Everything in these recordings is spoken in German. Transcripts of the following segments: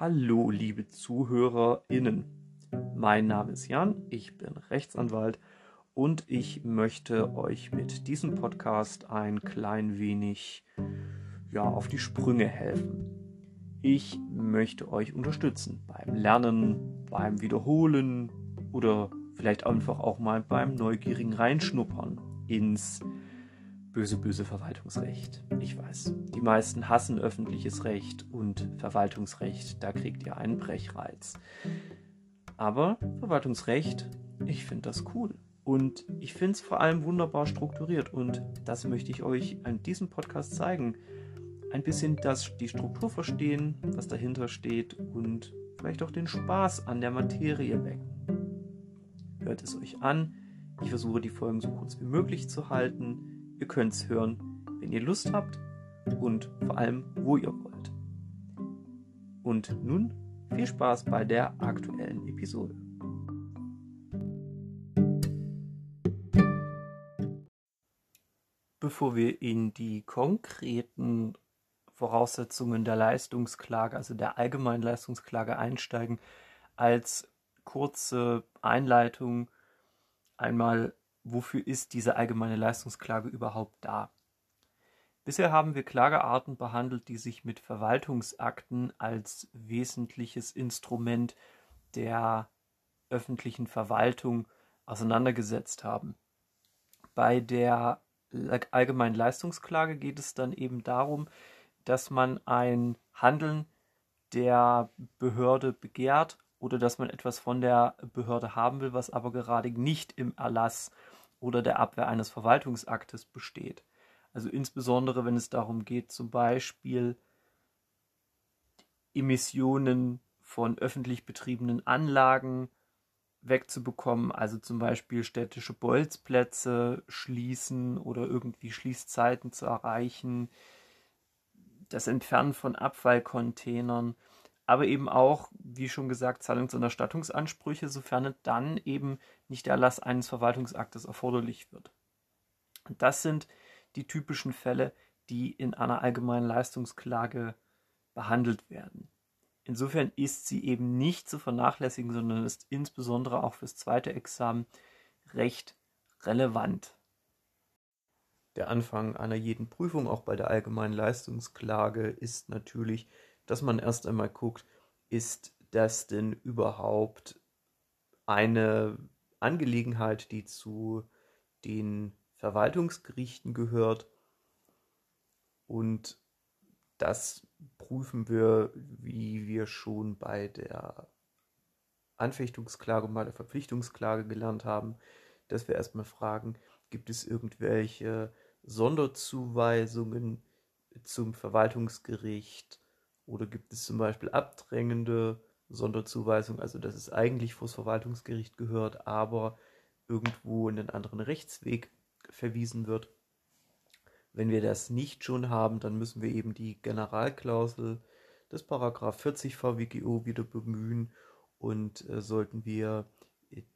Hallo, liebe ZuhörerInnen. Mein Name ist Jan, ich bin Rechtsanwalt und ich möchte euch mit diesem Podcast ein klein wenig ja, auf die Sprünge helfen. Ich möchte euch unterstützen beim Lernen, beim Wiederholen oder vielleicht einfach auch mal beim neugierigen Reinschnuppern ins böse, böse Verwaltungsrecht. Ich weiß, die meisten hassen öffentliches Recht und Verwaltungsrecht, da kriegt ihr einen Brechreiz. Aber Verwaltungsrecht, ich finde das cool. Und ich finde es vor allem wunderbar strukturiert und das möchte ich euch an diesem Podcast zeigen. Ein bisschen das, die Struktur verstehen, was dahinter steht und vielleicht auch den Spaß an der Materie wecken. Hört es euch an. Ich versuche die Folgen so kurz wie möglich zu halten Ihr könnt es hören, wenn ihr Lust habt und vor allem, wo ihr wollt. Und nun viel Spaß bei der aktuellen Episode. Bevor wir in die konkreten Voraussetzungen der Leistungsklage, also der allgemeinen Leistungsklage einsteigen, als kurze Einleitung einmal wofür ist diese allgemeine Leistungsklage überhaupt da? Bisher haben wir Klagearten behandelt, die sich mit Verwaltungsakten als wesentliches Instrument der öffentlichen Verwaltung auseinandergesetzt haben. Bei der allgemeinen Leistungsklage geht es dann eben darum, dass man ein Handeln der Behörde begehrt oder dass man etwas von der Behörde haben will, was aber gerade nicht im Erlass oder der Abwehr eines Verwaltungsaktes besteht. Also insbesondere, wenn es darum geht, zum Beispiel Emissionen von öffentlich betriebenen Anlagen wegzubekommen, also zum Beispiel städtische Bolzplätze schließen oder irgendwie Schließzeiten zu erreichen, das Entfernen von Abfallcontainern aber eben auch, wie schon gesagt, Zahlungs- und Erstattungsansprüche, sofern dann eben nicht der Erlass eines Verwaltungsaktes erforderlich wird. Und das sind die typischen Fälle, die in einer allgemeinen Leistungsklage behandelt werden. Insofern ist sie eben nicht zu vernachlässigen, sondern ist insbesondere auch fürs zweite Examen recht relevant. Der Anfang einer jeden Prüfung, auch bei der allgemeinen Leistungsklage, ist natürlich dass man erst einmal guckt, ist das denn überhaupt eine Angelegenheit, die zu den Verwaltungsgerichten gehört. Und das prüfen wir, wie wir schon bei der Anfechtungsklage und bei der Verpflichtungsklage gelernt haben, dass wir erstmal fragen, gibt es irgendwelche Sonderzuweisungen zum Verwaltungsgericht oder gibt es zum Beispiel abdrängende Sonderzuweisungen, also dass es eigentlich vor das Verwaltungsgericht gehört, aber irgendwo in einen anderen Rechtsweg verwiesen wird. Wenn wir das nicht schon haben, dann müssen wir eben die Generalklausel des Paragraph 40 VWGO wieder bemühen und äh, sollten wir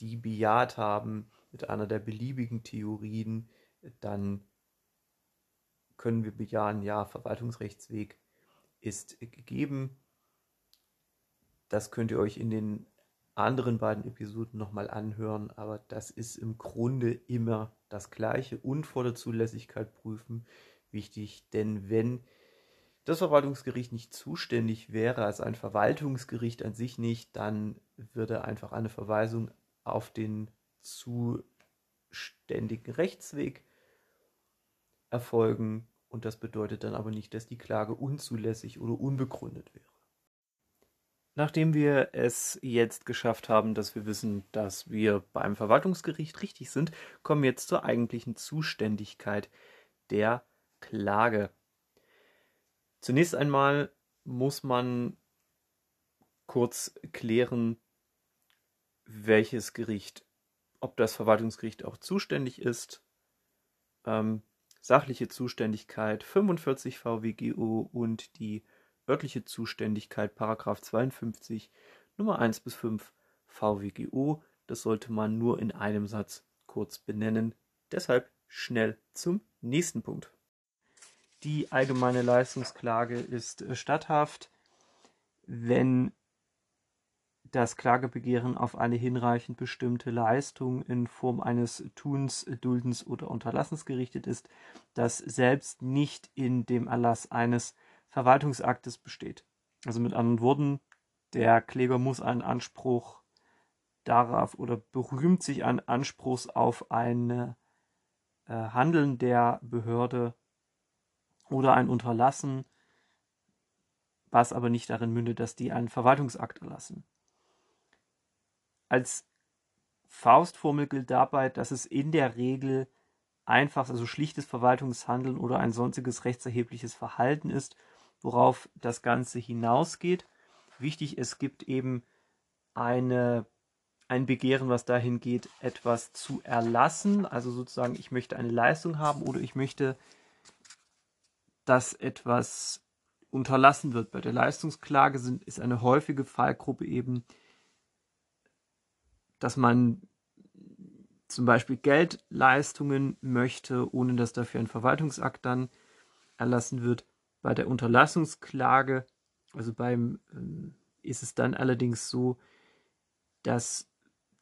die bejaht haben mit einer der beliebigen Theorien, dann können wir bejahen, ja, Verwaltungsrechtsweg ist gegeben. Das könnt ihr euch in den anderen beiden Episoden nochmal anhören, aber das ist im Grunde immer das Gleiche und vor der Zulässigkeit prüfen wichtig, denn wenn das Verwaltungsgericht nicht zuständig wäre, also ein Verwaltungsgericht an sich nicht, dann würde einfach eine Verweisung auf den zuständigen Rechtsweg erfolgen und das bedeutet dann aber nicht, dass die Klage unzulässig oder unbegründet wäre. Nachdem wir es jetzt geschafft haben, dass wir wissen, dass wir beim Verwaltungsgericht richtig sind, kommen wir jetzt zur eigentlichen Zuständigkeit der Klage. Zunächst einmal muss man kurz klären, welches Gericht, ob das Verwaltungsgericht auch zuständig ist. Ähm, sachliche Zuständigkeit 45 VWGO und die örtliche Zuständigkeit Paragraph 52 Nummer 1 bis 5 VWGO. Das sollte man nur in einem Satz kurz benennen. Deshalb schnell zum nächsten Punkt. Die allgemeine Leistungsklage ist statthaft, wenn das Klagebegehren auf eine hinreichend bestimmte Leistung in Form eines Tuns, Duldens oder Unterlassens gerichtet ist, das selbst nicht in dem Erlass eines Verwaltungsaktes besteht. Also mit anderen Worten, der Kläger muss einen Anspruch darauf oder berühmt sich an Anspruchs auf ein äh, Handeln der Behörde oder ein Unterlassen, was aber nicht darin mündet, dass die einen Verwaltungsakt erlassen. Als Faustformel gilt dabei, dass es in der Regel einfach, also schlichtes Verwaltungshandeln oder ein sonstiges rechtserhebliches Verhalten ist, worauf das Ganze hinausgeht. Wichtig, es gibt eben eine, ein Begehren, was dahin geht, etwas zu erlassen. Also sozusagen, ich möchte eine Leistung haben oder ich möchte, dass etwas unterlassen wird. Bei der Leistungsklage sind, ist eine häufige Fallgruppe eben dass man zum Beispiel Geldleistungen möchte, ohne dass dafür ein Verwaltungsakt dann erlassen wird. Bei der Unterlassungsklage, also beim, ähm, ist es dann allerdings so, dass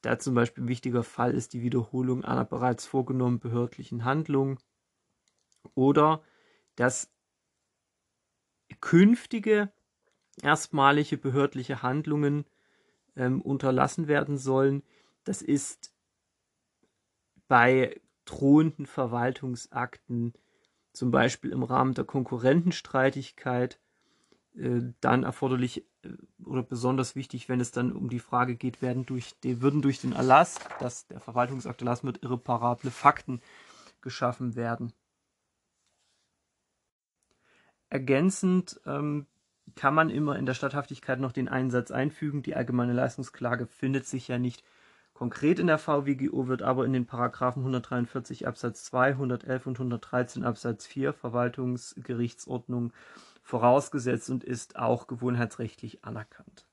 da zum Beispiel ein wichtiger Fall ist die Wiederholung einer bereits vorgenommenen behördlichen Handlung oder dass künftige erstmalige behördliche Handlungen ähm, unterlassen werden sollen. Das ist bei drohenden Verwaltungsakten, zum Beispiel im Rahmen der Konkurrentenstreitigkeit, äh, dann erforderlich äh, oder besonders wichtig, wenn es dann um die Frage geht, werden durch den, würden durch den Erlass, dass der Verwaltungsakt erlassen wird, irreparable Fakten geschaffen werden. Ergänzend ähm, kann man immer in der Statthaftigkeit noch den Einsatz einfügen. Die allgemeine Leistungsklage findet sich ja nicht konkret in der VWGO, wird aber in den Paragraphen 143 Absatz 2, 111 und 113 Absatz 4 Verwaltungsgerichtsordnung vorausgesetzt und ist auch gewohnheitsrechtlich anerkannt.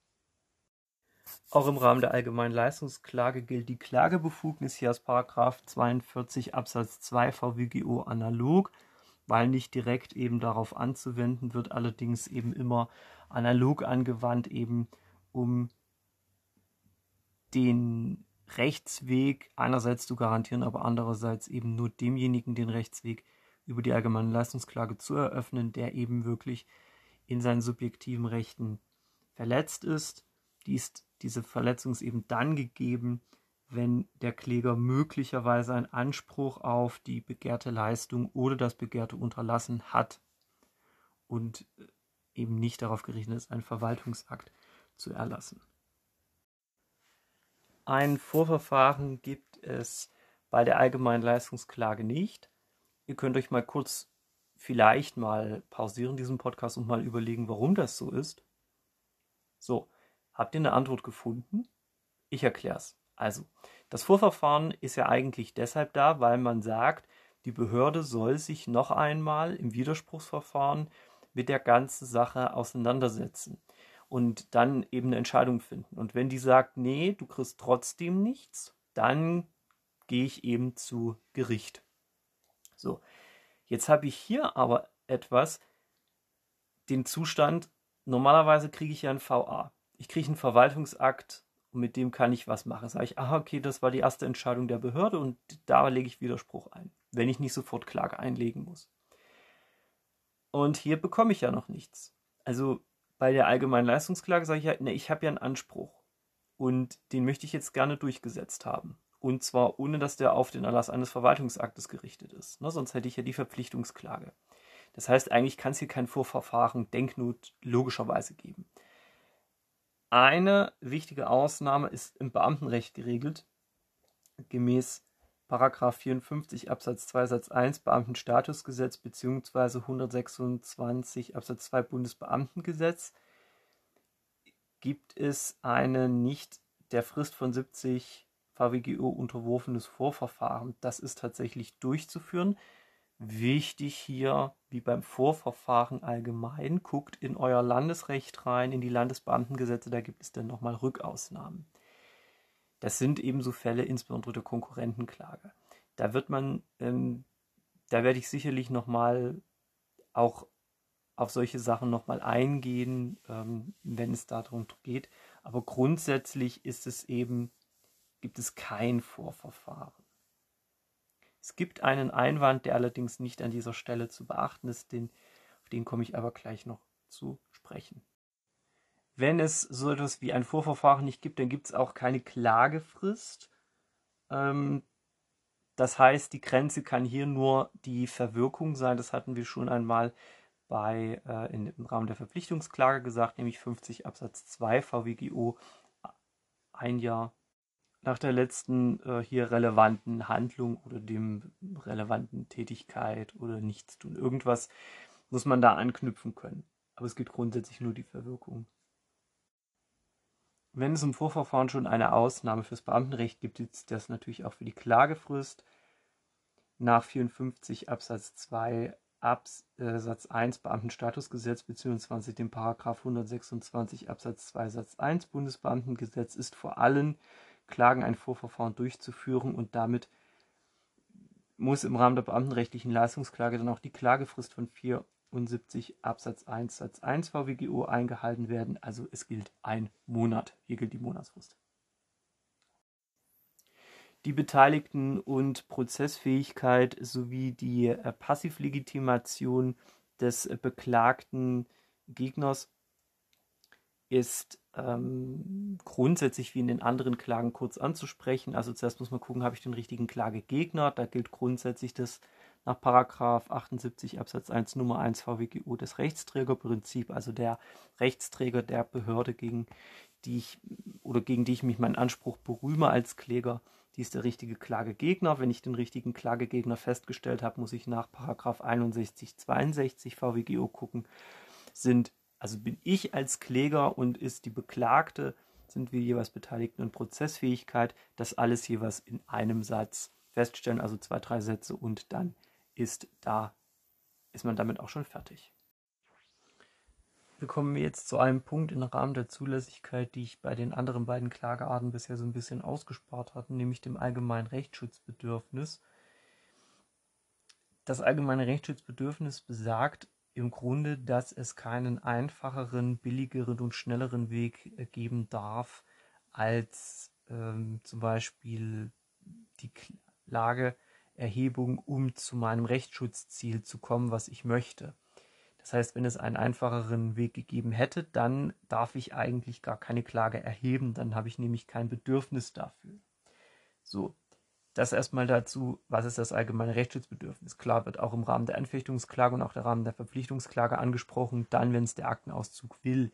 Auch im Rahmen der allgemeinen Leistungsklage gilt die Klagebefugnis hier aus Paragraph 42 Absatz 2 VWGO analog weil nicht direkt eben darauf anzuwenden, wird allerdings eben immer analog angewandt, eben um den Rechtsweg einerseits zu garantieren, aber andererseits eben nur demjenigen den Rechtsweg über die allgemeine Leistungsklage zu eröffnen, der eben wirklich in seinen subjektiven Rechten verletzt ist. Dies, diese Verletzung ist eben dann gegeben, wenn der Kläger möglicherweise einen Anspruch auf die begehrte Leistung oder das begehrte Unterlassen hat und äh, eben nicht darauf gerichtet ist, einen Verwaltungsakt zu erlassen. Ein Vorverfahren gibt es bei der allgemeinen Leistungsklage nicht. Ihr könnt euch mal kurz vielleicht mal pausieren diesen Podcast und mal überlegen, warum das so ist. So, habt ihr eine Antwort gefunden? Ich erkläre es. Also, das Vorverfahren ist ja eigentlich deshalb da, weil man sagt, die Behörde soll sich noch einmal im Widerspruchsverfahren mit der ganzen Sache auseinandersetzen und dann eben eine Entscheidung finden. Und wenn die sagt, nee, du kriegst trotzdem nichts, dann gehe ich eben zu Gericht. So, jetzt habe ich hier aber etwas, den Zustand, normalerweise kriege ich ja ein VA. Ich kriege einen Verwaltungsakt und mit dem kann ich was machen. Sage ich, ah, okay, das war die erste Entscheidung der Behörde und da lege ich Widerspruch ein, wenn ich nicht sofort Klage einlegen muss. Und hier bekomme ich ja noch nichts. Also bei der allgemeinen Leistungsklage sage ich ja, ne, ich habe ja einen Anspruch und den möchte ich jetzt gerne durchgesetzt haben. Und zwar ohne, dass der auf den Erlass eines Verwaltungsaktes gerichtet ist. Ne, sonst hätte ich ja die Verpflichtungsklage. Das heißt, eigentlich kann es hier kein Vorverfahren Denknot logischerweise geben. Eine wichtige Ausnahme ist im Beamtenrecht geregelt, gemäß 54 Absatz 2 Satz 1 Beamtenstatusgesetz bzw. 126 Absatz 2 Bundesbeamtengesetz gibt es eine nicht der Frist von 70 VWGO unterworfenes Vorverfahren. Das ist tatsächlich durchzuführen. Wichtig hier, wie beim Vorverfahren allgemein, guckt in euer Landesrecht rein, in die Landesbeamtengesetze, da gibt es dann nochmal Rückausnahmen. Das sind ebenso Fälle, insbesondere der Konkurrentenklage. Da wird man, ähm, da werde ich sicherlich nochmal auch auf solche Sachen nochmal eingehen, ähm, wenn es darum geht. Aber grundsätzlich ist es eben, gibt es kein Vorverfahren. Es gibt einen Einwand, der allerdings nicht an dieser Stelle zu beachten ist, den, auf den komme ich aber gleich noch zu sprechen. Wenn es so etwas wie ein Vorverfahren nicht gibt, dann gibt es auch keine Klagefrist. Ähm, das heißt, die Grenze kann hier nur die Verwirkung sein. Das hatten wir schon einmal bei, äh, in, im Rahmen der Verpflichtungsklage gesagt, nämlich 50 Absatz 2 VWGO ein Jahr nach der letzten äh, hier relevanten Handlung oder dem relevanten Tätigkeit oder Nichtstun. Irgendwas muss man da anknüpfen können. Aber es gibt grundsätzlich nur die Verwirkung. Wenn es im Vorverfahren schon eine Ausnahme fürs Beamtenrecht gibt, es das natürlich auch für die Klagefrist. Nach 54 Absatz 2 Absatz 1 Beamtenstatusgesetz bzw. dem Paragraph 126 Absatz 2 Satz 1 Bundesbeamtengesetz ist vor allen Klagen ein Vorverfahren durchzuführen und damit muss im Rahmen der beamtenrechtlichen Leistungsklage dann auch die Klagefrist von 74 Absatz 1 Satz 1 VWGO eingehalten werden. Also es gilt ein Monat. Hier gilt die Monatsfrist. Die Beteiligten und Prozessfähigkeit sowie die äh, Passivlegitimation des äh, beklagten Gegners ist ähm, grundsätzlich wie in den anderen Klagen kurz anzusprechen. Also zuerst muss man gucken, habe ich den richtigen Klagegegner. Da gilt grundsätzlich das nach Paragraph 78 Absatz 1 Nummer 1 VWGO das Rechtsträgerprinzip, also der Rechtsträger der Behörde, gegen die ich oder gegen die ich mich meinen Anspruch berühme als Kläger, die ist der richtige Klagegegner. Wenn ich den richtigen Klagegegner festgestellt habe, muss ich nach Paragraph 61 62 VWGO gucken, sind also bin ich als Kläger und ist die Beklagte, sind wir jeweils Beteiligten in Prozessfähigkeit, das alles jeweils in einem Satz feststellen, also zwei, drei Sätze und dann ist da, ist man damit auch schon fertig. Wir kommen jetzt zu einem Punkt im Rahmen der Zulässigkeit, die ich bei den anderen beiden Klagearten bisher so ein bisschen ausgespart hatte, nämlich dem allgemeinen Rechtsschutzbedürfnis. Das allgemeine Rechtsschutzbedürfnis besagt, im Grunde, dass es keinen einfacheren, billigeren und schnelleren Weg äh, geben darf, als ähm, zum Beispiel die Klageerhebung, um zu meinem Rechtsschutzziel zu kommen, was ich möchte. Das heißt, wenn es einen einfacheren Weg gegeben hätte, dann darf ich eigentlich gar keine Klage erheben, dann habe ich nämlich kein Bedürfnis dafür. So, das erstmal dazu, was ist das allgemeine Rechtsschutzbedürfnis? Klar wird auch im Rahmen der Anfechtungsklage und auch der Rahmen der Verpflichtungsklage angesprochen, dann, wenn es der Aktenauszug will.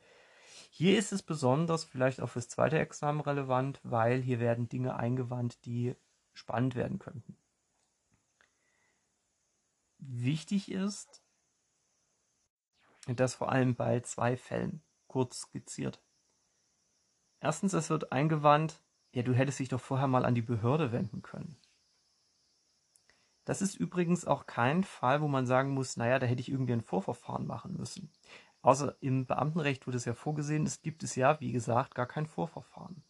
Hier ist es besonders vielleicht auch fürs zweite Examen relevant, weil hier werden Dinge eingewandt, die spannend werden könnten. Wichtig ist, das vor allem bei zwei Fällen kurz skizziert. Erstens, es wird eingewandt, ja, du hättest dich doch vorher mal an die Behörde wenden können. Das ist übrigens auch kein Fall, wo man sagen muss, naja, da hätte ich irgendwie ein Vorverfahren machen müssen. Außer im Beamtenrecht wurde es ja vorgesehen, es gibt es ja, wie gesagt, gar kein Vorverfahren.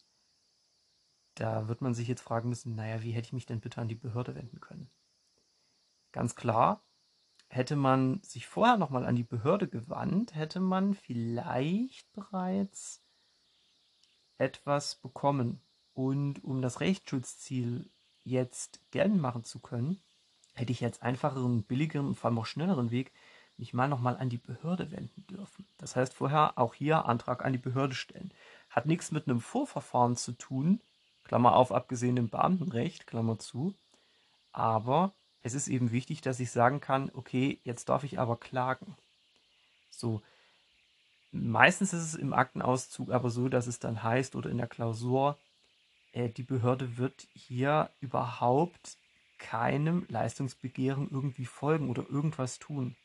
Da wird man sich jetzt fragen müssen, naja, wie hätte ich mich denn bitte an die Behörde wenden können? Ganz klar, hätte man sich vorher nochmal an die Behörde gewandt, hätte man vielleicht bereits etwas bekommen. Und um das Rechtsschutzziel jetzt geltend machen zu können, hätte ich jetzt einfacheren, billigeren und vor allem auch schnelleren Weg mich mal nochmal an die Behörde wenden dürfen. Das heißt, vorher auch hier Antrag an die Behörde stellen. Hat nichts mit einem Vorverfahren zu tun, Klammer auf, abgesehen dem Beamtenrecht, Klammer zu. Aber es ist eben wichtig, dass ich sagen kann, okay, jetzt darf ich aber klagen. So. Meistens ist es im Aktenauszug aber so, dass es dann heißt oder in der Klausur, die Behörde wird hier überhaupt keinem Leistungsbegehren irgendwie folgen oder irgendwas tun.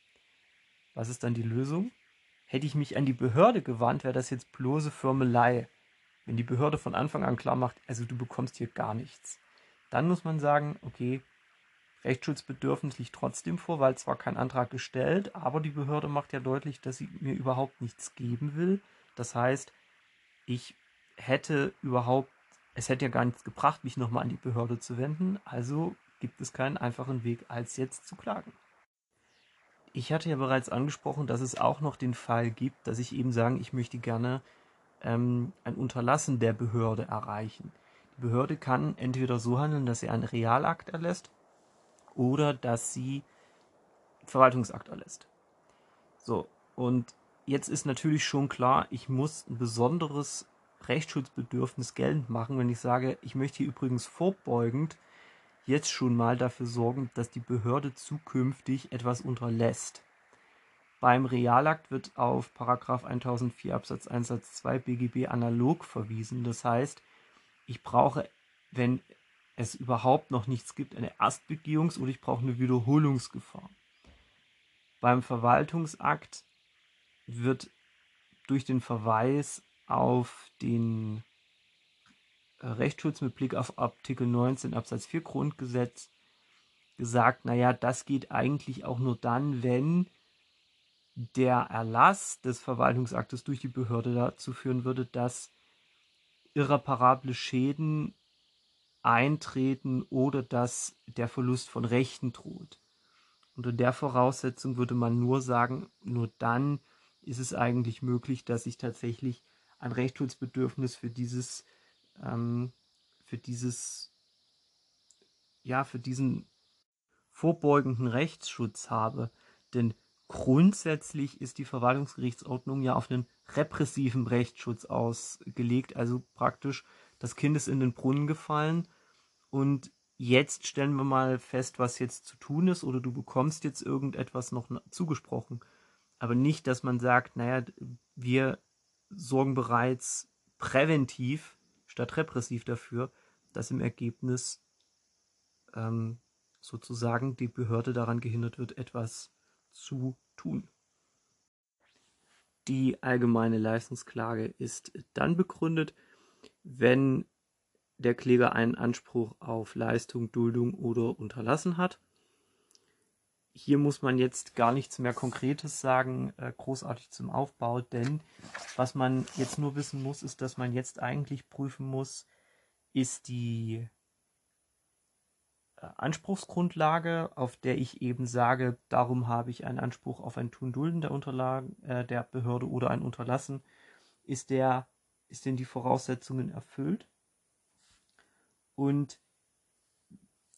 Was ist dann die Lösung? Hätte ich mich an die Behörde gewandt, wäre das jetzt bloße Firmelei. Wenn die Behörde von Anfang an klar macht, also du bekommst hier gar nichts, dann muss man sagen, okay, Rechtsschutzbedürfnis liegt trotzdem vor, weil zwar kein Antrag gestellt, aber die Behörde macht ja deutlich, dass sie mir überhaupt nichts geben will. Das heißt, ich hätte überhaupt es hätte ja gar nichts gebracht, mich nochmal an die Behörde zu wenden, also gibt es keinen einfachen Weg, als jetzt zu klagen. Ich hatte ja bereits angesprochen, dass es auch noch den Fall gibt, dass ich eben sagen, ich möchte gerne ähm, ein Unterlassen der Behörde erreichen. Die Behörde kann entweder so handeln, dass sie einen Realakt erlässt oder dass sie Verwaltungsakt erlässt. So, und jetzt ist natürlich schon klar, ich muss ein besonderes Rechtsschutzbedürfnis geltend machen, wenn ich sage, ich möchte hier übrigens vorbeugend jetzt schon mal dafür sorgen, dass die Behörde zukünftig etwas unterlässt. Beim Realakt wird auf Paragraph 1004 Absatz 1 Satz 2 BGB analog verwiesen. Das heißt, ich brauche, wenn es überhaupt noch nichts gibt, eine Erstbegehungs- oder ich brauche eine Wiederholungsgefahr. Beim Verwaltungsakt wird durch den Verweis auf den Rechtsschutz mit Blick auf Artikel 19 Absatz 4 Grundgesetz gesagt, naja, das geht eigentlich auch nur dann, wenn der Erlass des Verwaltungsaktes durch die Behörde dazu führen würde, dass irreparable Schäden eintreten oder dass der Verlust von Rechten droht. Unter der Voraussetzung würde man nur sagen, nur dann ist es eigentlich möglich, dass ich tatsächlich ein Rechtsschutzbedürfnis für dieses, ähm, für dieses, ja, für diesen vorbeugenden Rechtsschutz habe. Denn grundsätzlich ist die Verwaltungsgerichtsordnung ja auf einen repressiven Rechtsschutz ausgelegt, also praktisch das Kind ist in den Brunnen gefallen und jetzt stellen wir mal fest, was jetzt zu tun ist oder du bekommst jetzt irgendetwas noch zugesprochen. Aber nicht, dass man sagt, naja, wir sorgen bereits präventiv statt repressiv dafür, dass im Ergebnis ähm, sozusagen die Behörde daran gehindert wird, etwas zu tun. Die allgemeine Leistungsklage ist dann begründet, wenn der Kläger einen Anspruch auf Leistung, Duldung oder Unterlassen hat. Hier muss man jetzt gar nichts mehr Konkretes sagen, äh, großartig zum Aufbau, denn was man jetzt nur wissen muss, ist, dass man jetzt eigentlich prüfen muss, ist die äh, Anspruchsgrundlage, auf der ich eben sage, darum habe ich einen Anspruch auf ein Tun-Dulden der äh, der Behörde oder ein Unterlassen, ist der, ist denn die Voraussetzungen erfüllt? Und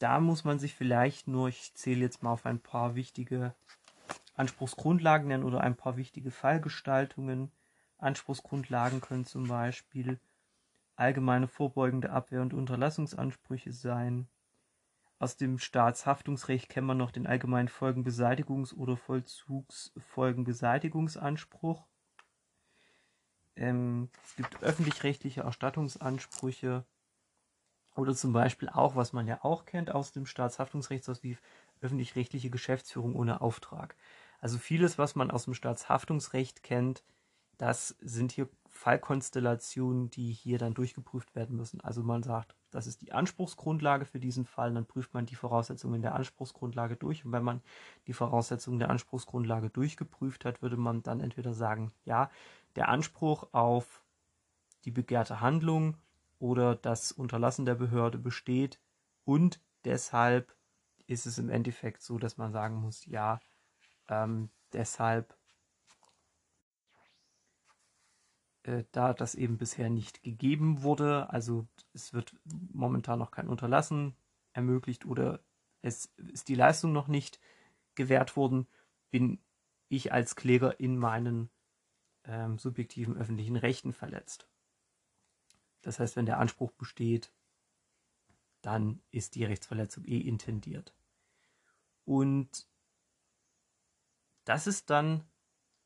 da muss man sich vielleicht nur, ich zähle jetzt mal auf ein paar wichtige Anspruchsgrundlagen nennen oder ein paar wichtige Fallgestaltungen. Anspruchsgrundlagen können zum Beispiel allgemeine vorbeugende Abwehr- und Unterlassungsansprüche sein, aus dem Staatshaftungsrecht kennt man noch den allgemeinen Folgenbeseitigungs- oder Vollzugsfolgenbeseitigungsanspruch. Ähm, es gibt öffentlich-rechtliche Erstattungsansprüche oder zum Beispiel auch, was man ja auch kennt aus dem Staatshaftungsrecht, so wie öffentlich-rechtliche Geschäftsführung ohne Auftrag. Also vieles, was man aus dem Staatshaftungsrecht kennt, das sind hier Fallkonstellationen, die hier dann durchgeprüft werden müssen. Also man sagt, das ist die Anspruchsgrundlage für diesen Fall. Dann prüft man die Voraussetzungen der Anspruchsgrundlage durch. Und wenn man die Voraussetzungen der Anspruchsgrundlage durchgeprüft hat, würde man dann entweder sagen, ja, der Anspruch auf die begehrte Handlung oder das Unterlassen der Behörde besteht und deshalb ist es im Endeffekt so, dass man sagen muss, ja, ähm, deshalb äh, da das eben bisher nicht gegeben wurde, also es wird momentan noch kein Unterlassen ermöglicht oder es ist die Leistung noch nicht gewährt worden, bin ich als Kläger in meinen ähm, subjektiven öffentlichen Rechten verletzt. Das heißt, wenn der Anspruch besteht, dann ist die Rechtsverletzung eh intendiert. Und das ist dann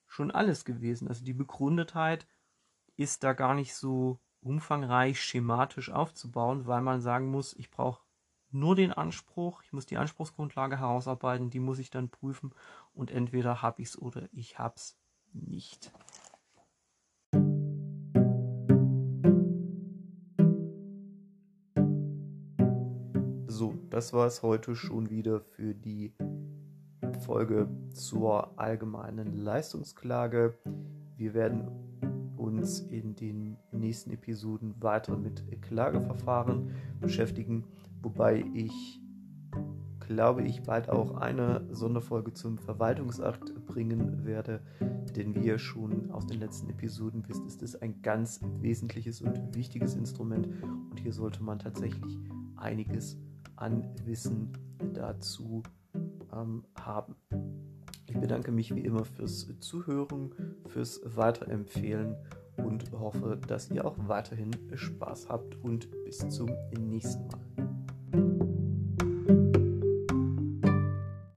schon alles gewesen. Also die Begründetheit ist da gar nicht so umfangreich schematisch aufzubauen, weil man sagen muss, ich brauche nur den Anspruch, ich muss die Anspruchsgrundlage herausarbeiten, die muss ich dann prüfen und entweder habe ich es oder ich habe es nicht. Das war es heute schon wieder für die Folge zur allgemeinen Leistungsklage. Wir werden uns in den nächsten Episoden weiter mit Klageverfahren beschäftigen, wobei ich glaube ich, bald auch eine Sonderfolge zum Verwaltungsakt bringen werde. Denn wie ihr schon aus den letzten Episoden wisst, ist es ein ganz wesentliches und wichtiges Instrument. Und hier sollte man tatsächlich einiges an Wissen dazu ähm, haben. Ich bedanke mich wie immer fürs Zuhören, fürs Weiterempfehlen und hoffe, dass ihr auch weiterhin Spaß habt und bis zum nächsten Mal.